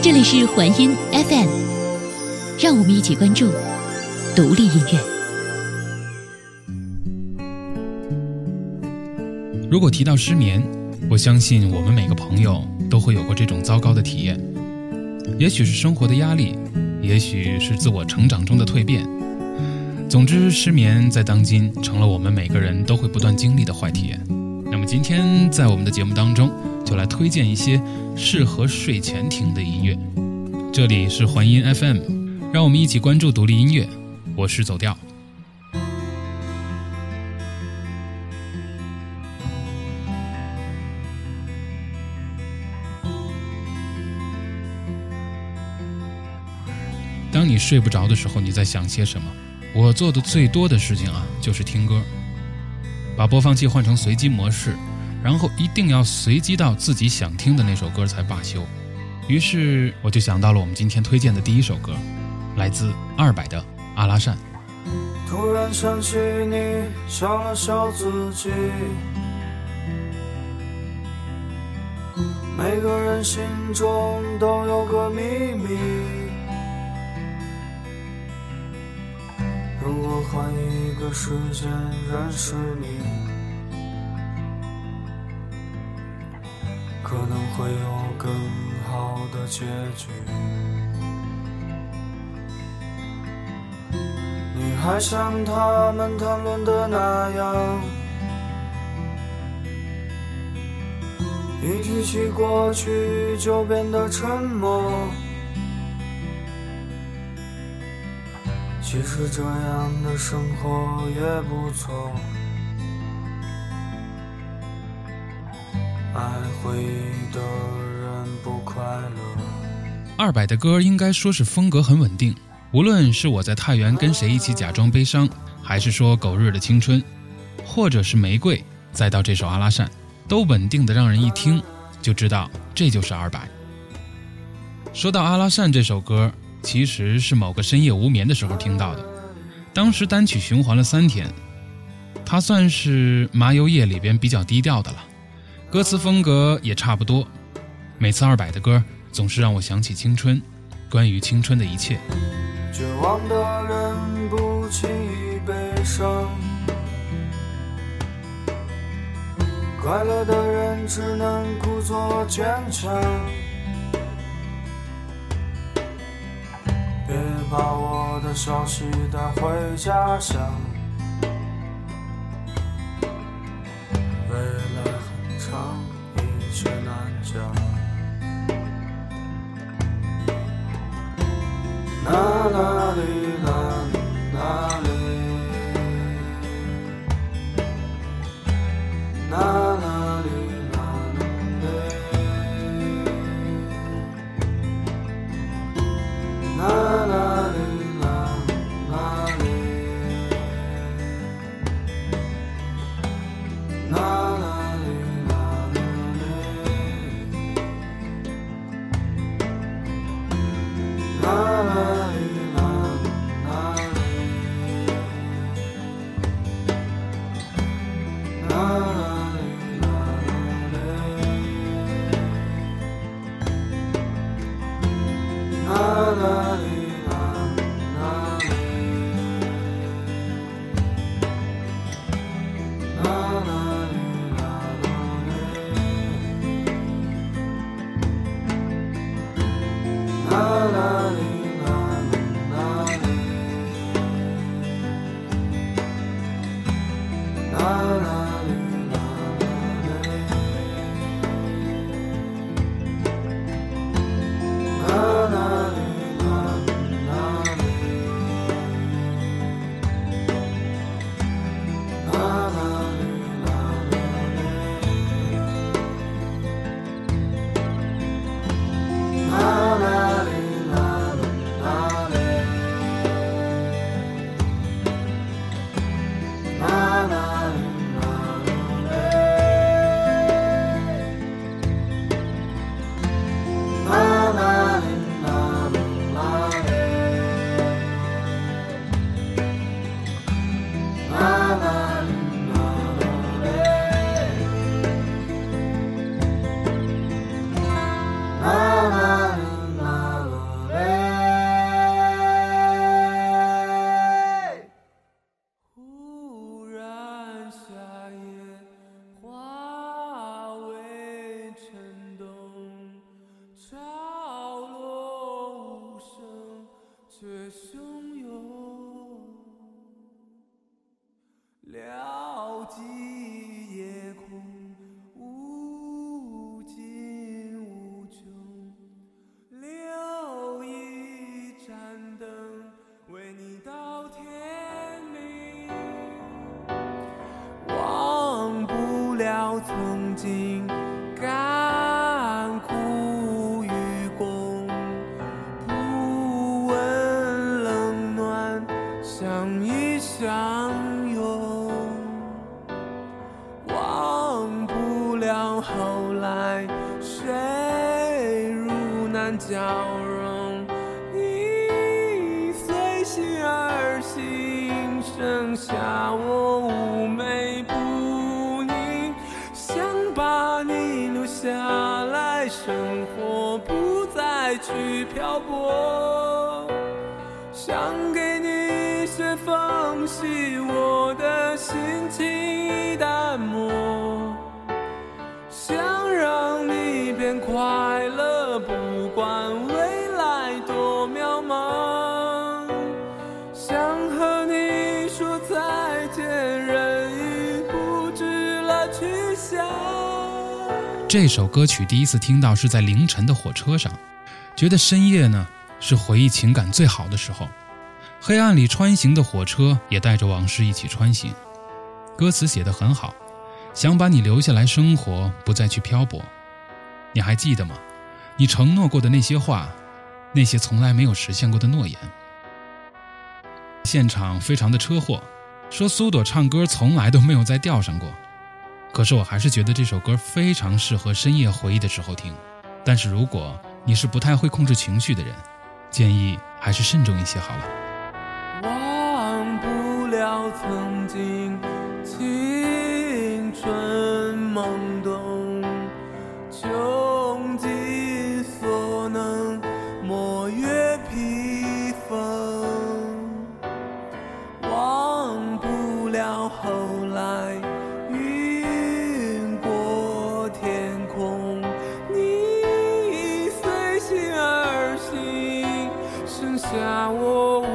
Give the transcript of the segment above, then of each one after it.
这里是环音 FM，让我们一起关注独立音乐。如果提到失眠，我相信我们每个朋友都会有过这种糟糕的体验。也许是生活的压力，也许是自我成长中的蜕变。总之，失眠在当今成了我们每个人都会不断经历的坏体验。那么今天在我们的节目当中，就来推荐一些适合睡前听的音乐。这里是环音 FM，让我们一起关注独立音乐。我是走调。当你睡不着的时候，你在想些什么？我做的最多的事情啊，就是听歌，把播放器换成随机模式，然后一定要随机到自己想听的那首歌才罢休。于是我就想到了我们今天推荐的第一首歌，来自二百的《阿拉善》。突然想起你，笑了笑自己。每个人心中都有个秘密。如果换一个时间认识你，可能会有更好的结局。你还像他们谈论的那样，一提起过去就变得沉默。其实这样的生活也不错，回忆的人不快乐。二百的歌应该说是风格很稳定，无论是我在太原跟谁一起假装悲伤，还是说狗日的青春，或者是玫瑰，再到这首阿拉善，都稳定的让人一听就知道这就是二百。说到阿拉善这首歌。其实是某个深夜无眠的时候听到的，当时单曲循环了三天。它算是麻油叶里边比较低调的了，歌词风格也差不多。每次二百的歌总是让我想起青春，关于青春的一切。绝望的人不轻易悲伤，快乐的人只能故作坚强。别把我的消息带回家乡，尽甘苦与共，不问冷暖，相依相拥。忘不了后来，谁如难交融？你随心而行，剩下我妩媚不去漂泊。想给你一些缝隙，我的心情淡漠。想让你变快乐，不管未来多渺茫。想和你说再见，人已不知了去向。这首歌曲第一次听到是在凌晨的火车上，觉得深夜呢是回忆情感最好的时候。黑暗里穿行的火车也带着往事一起穿行。歌词写得很好，想把你留下来生活，不再去漂泊。你还记得吗？你承诺过的那些话，那些从来没有实现过的诺言。现场非常的车祸，说苏朵唱歌从来都没有在调上过。可是我还是觉得这首歌非常适合深夜回忆的时候听。但是如果你是不太会控制情绪的人，建议还是慎重一些好了。忘不了曾经青春懵懂，下我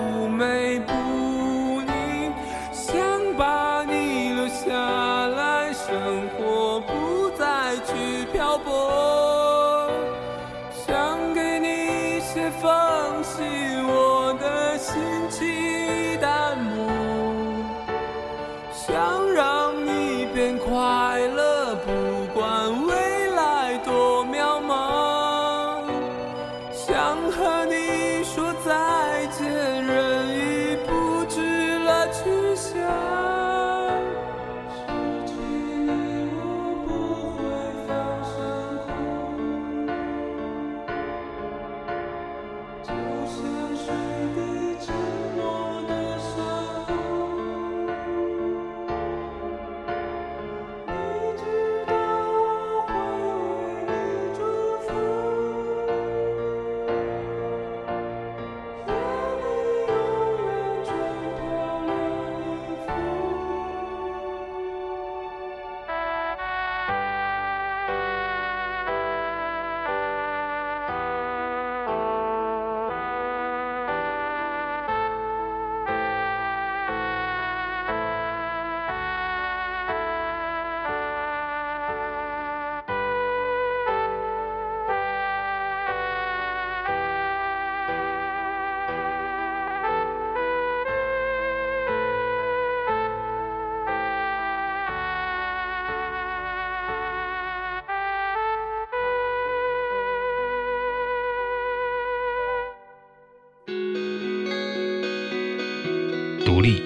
独立、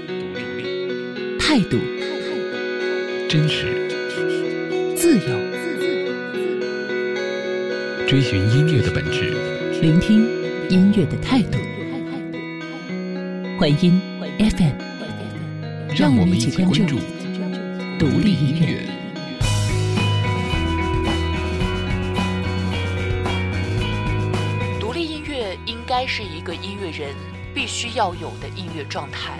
态度、真实，自由，追寻音乐的本质。聆听音乐的态度。欢音 FM，让我们一起关注独立音乐。独立音乐应该是一个音乐人必须要有的音乐状态，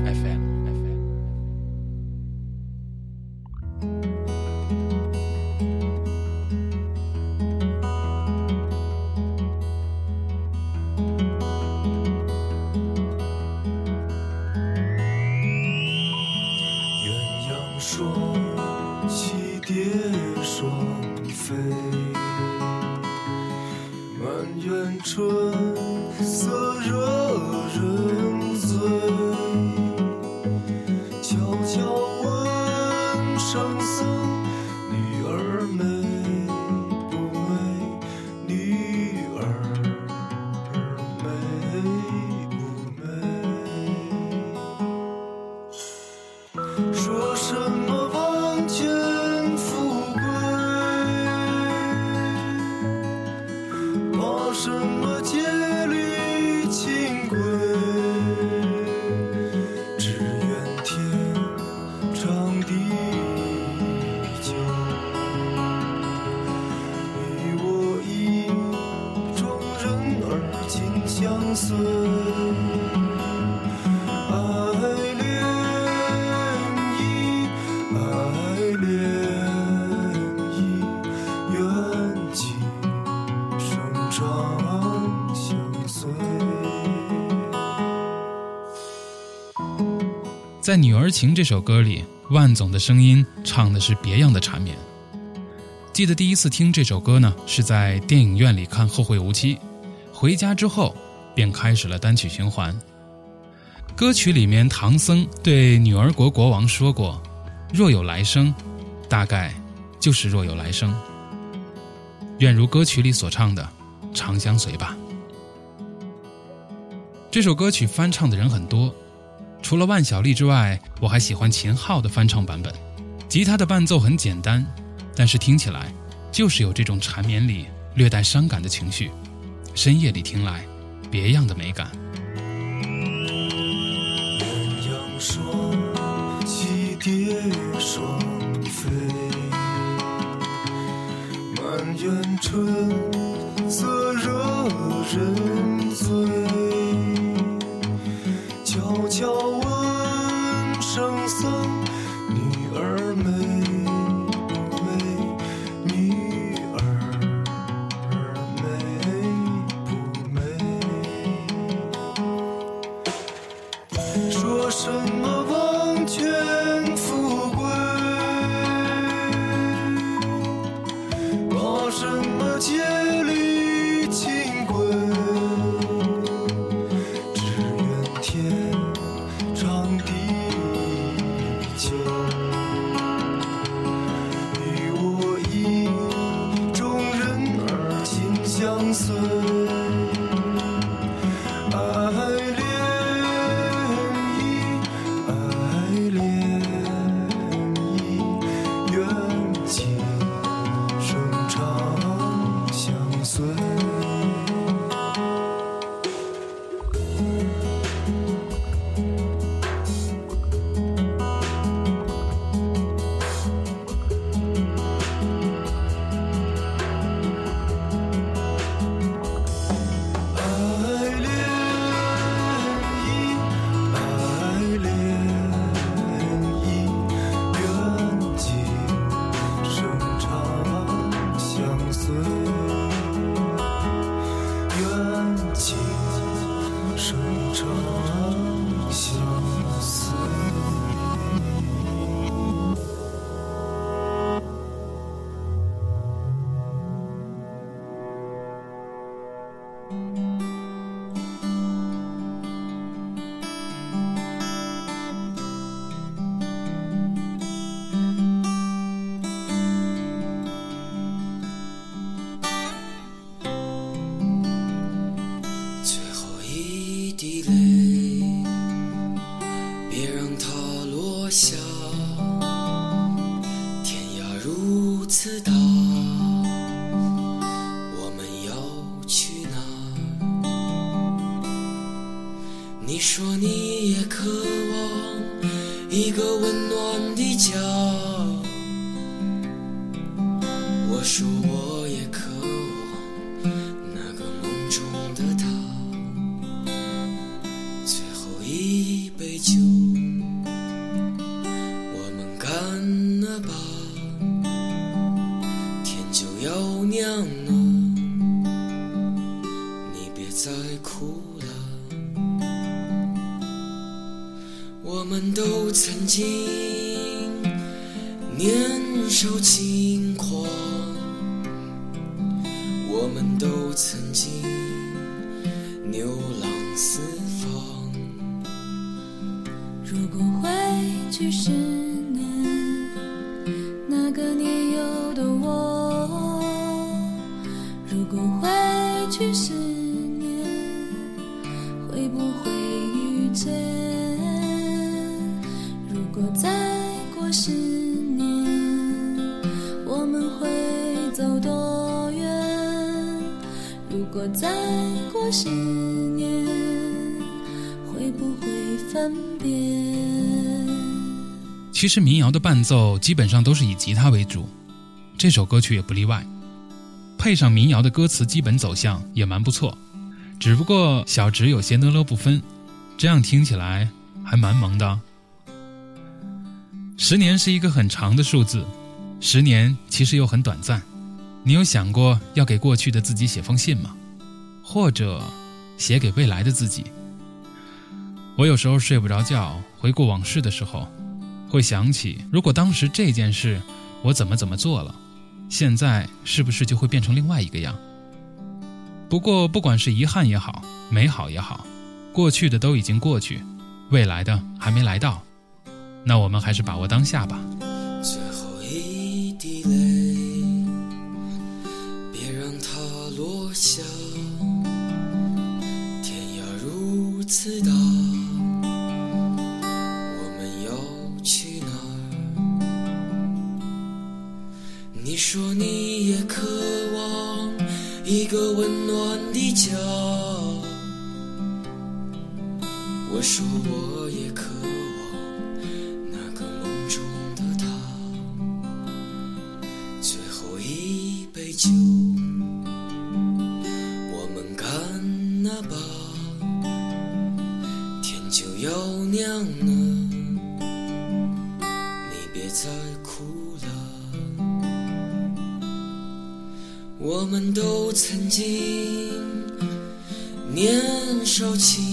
在《女儿情》这首歌里，万总的声音唱的是别样的缠绵。记得第一次听这首歌呢，是在电影院里看《后会无期》，回家之后便开始了单曲循环。歌曲里面，唐僧对女儿国国王说过：“若有来生，大概就是若有来生。”愿如歌曲里所唱的，长相随吧。这首歌曲翻唱的人很多。除了万晓利之外，我还喜欢秦昊的翻唱版本。吉他的伴奏很简单，但是听起来就是有这种缠绵里略带伤感的情绪。深夜里听来，别样的美感。son told 我果再过十年，会不会分别？其实民谣的伴奏基本上都是以吉他为主，这首歌曲也不例外。配上民谣的歌词，基本走向也蛮不错。只不过小直有些呢了不分，这样听起来还蛮萌的。十年是一个很长的数字，十年其实又很短暂。你有想过要给过去的自己写封信吗？或者写给未来的自己？我有时候睡不着觉，回顾往事的时候，会想起，如果当时这件事我怎么怎么做了，现在是不是就会变成另外一个样？不过，不管是遗憾也好，美好也好，过去的都已经过去，未来的还没来到，那我们还是把握当下吧。如此大，我们要去哪儿？你说你也渴望一个温暖的家，我说我要亮了，你别再哭了。我们都曾经年少轻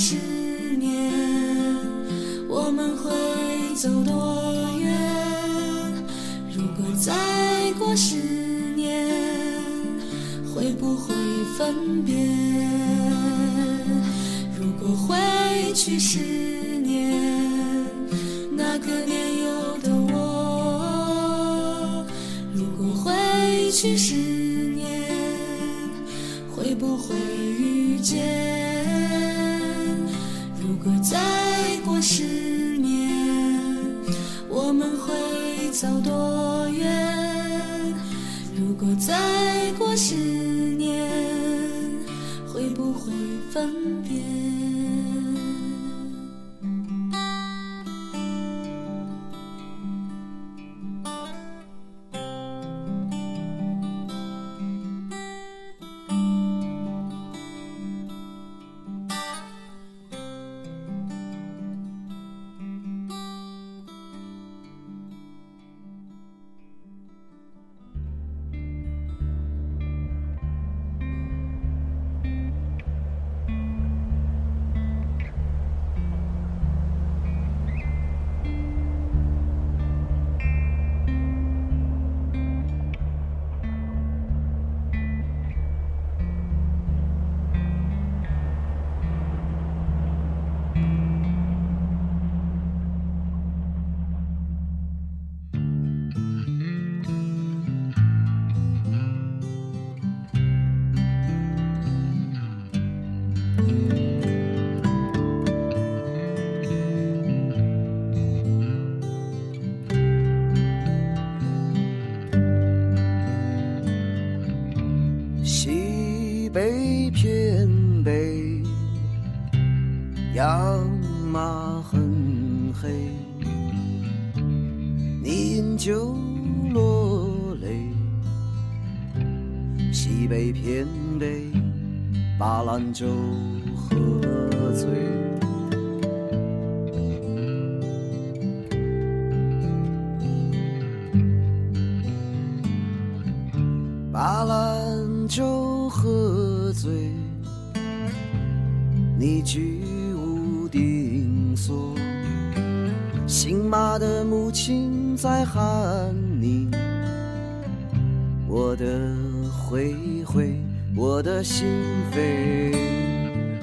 十年，我们会走多远？如果再过十年，会不会分别？如果回去十年，那个年幼的我；如果回去十走多远？如果再过十年，会不会分别？偏北，羊马很黑，你饮酒落泪。西北偏北，把兰州喝醉。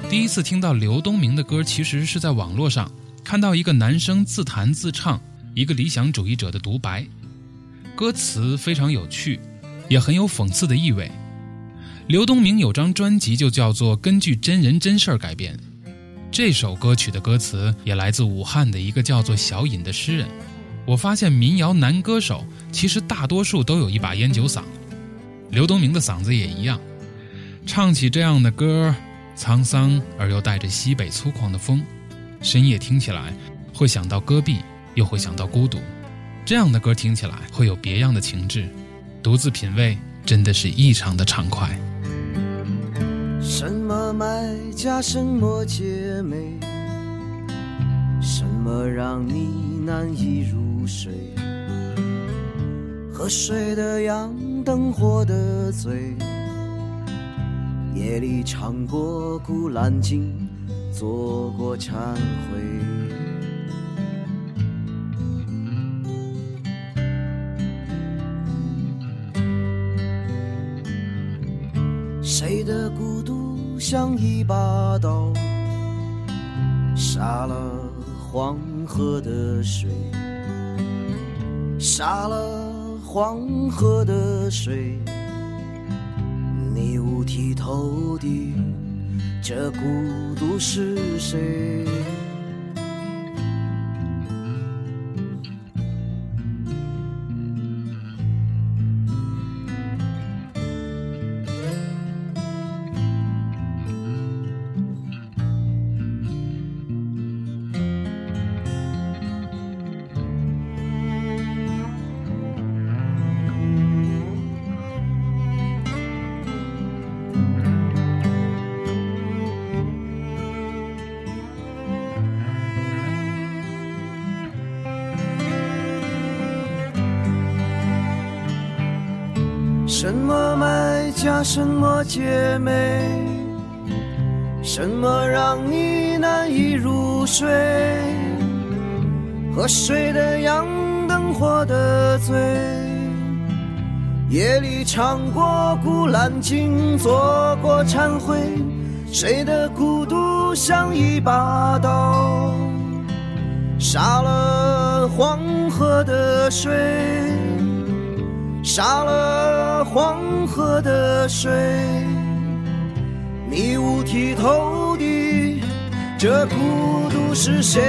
第一次听到刘东明的歌，其实是在网络上看到一个男生自弹自唱一个理想主义者的独白，歌词非常有趣，也很有讽刺的意味。刘东明有张专辑就叫做《根据真人真事儿改编》，这首歌曲的歌词也来自武汉的一个叫做小尹的诗人。我发现民谣男歌手其实大多数都有一把烟酒嗓，刘东明的嗓子也一样，唱起这样的歌。沧桑而又带着西北粗犷的风，深夜听起来会想到戈壁，又会想到孤独。这样的歌听起来会有别样的情致，独自品味真的是异常的畅快。什么买家，什么姐妹，什么让你难以入睡？喝水的羊，灯火的醉。夜里唱过《古兰经》，做过忏悔。谁的孤独像一把刀，杀了黄河的水，杀了黄河的水。低头的，这孤独是谁？什么买家，什么姐妹，什么让你难以入睡？喝水的羊，灯火的醉，夜里唱过《古兰经》，做过忏悔。谁的孤独像一把刀，杀了黄河的水。杀了黄河的水，你五体投地，这孤独是谁？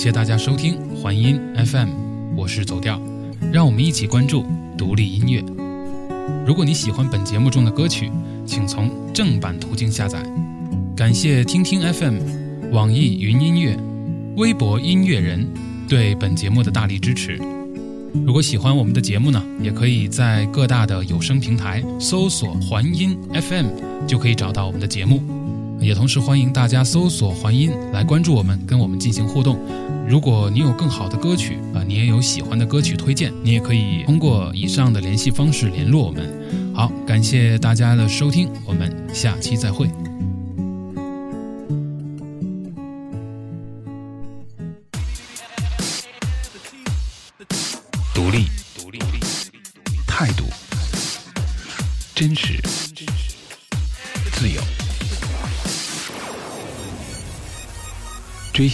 谢谢大家收听环音 FM，我是走调，让我们一起关注独立音乐。如果你喜欢本节目中的歌曲，请从正版途径下载。感谢听听 FM、网易云音乐、微博音乐人对本节目的大力支持。如果喜欢我们的节目呢，也可以在各大的有声平台搜索“环音 FM”，就可以找到我们的节目。也同时欢迎大家搜索“环音”来关注我们，跟我们进行互动。如果你有更好的歌曲啊，你也有喜欢的歌曲推荐，你也可以通过以上的联系方式联络我们。好，感谢大家的收听，我们下期再会。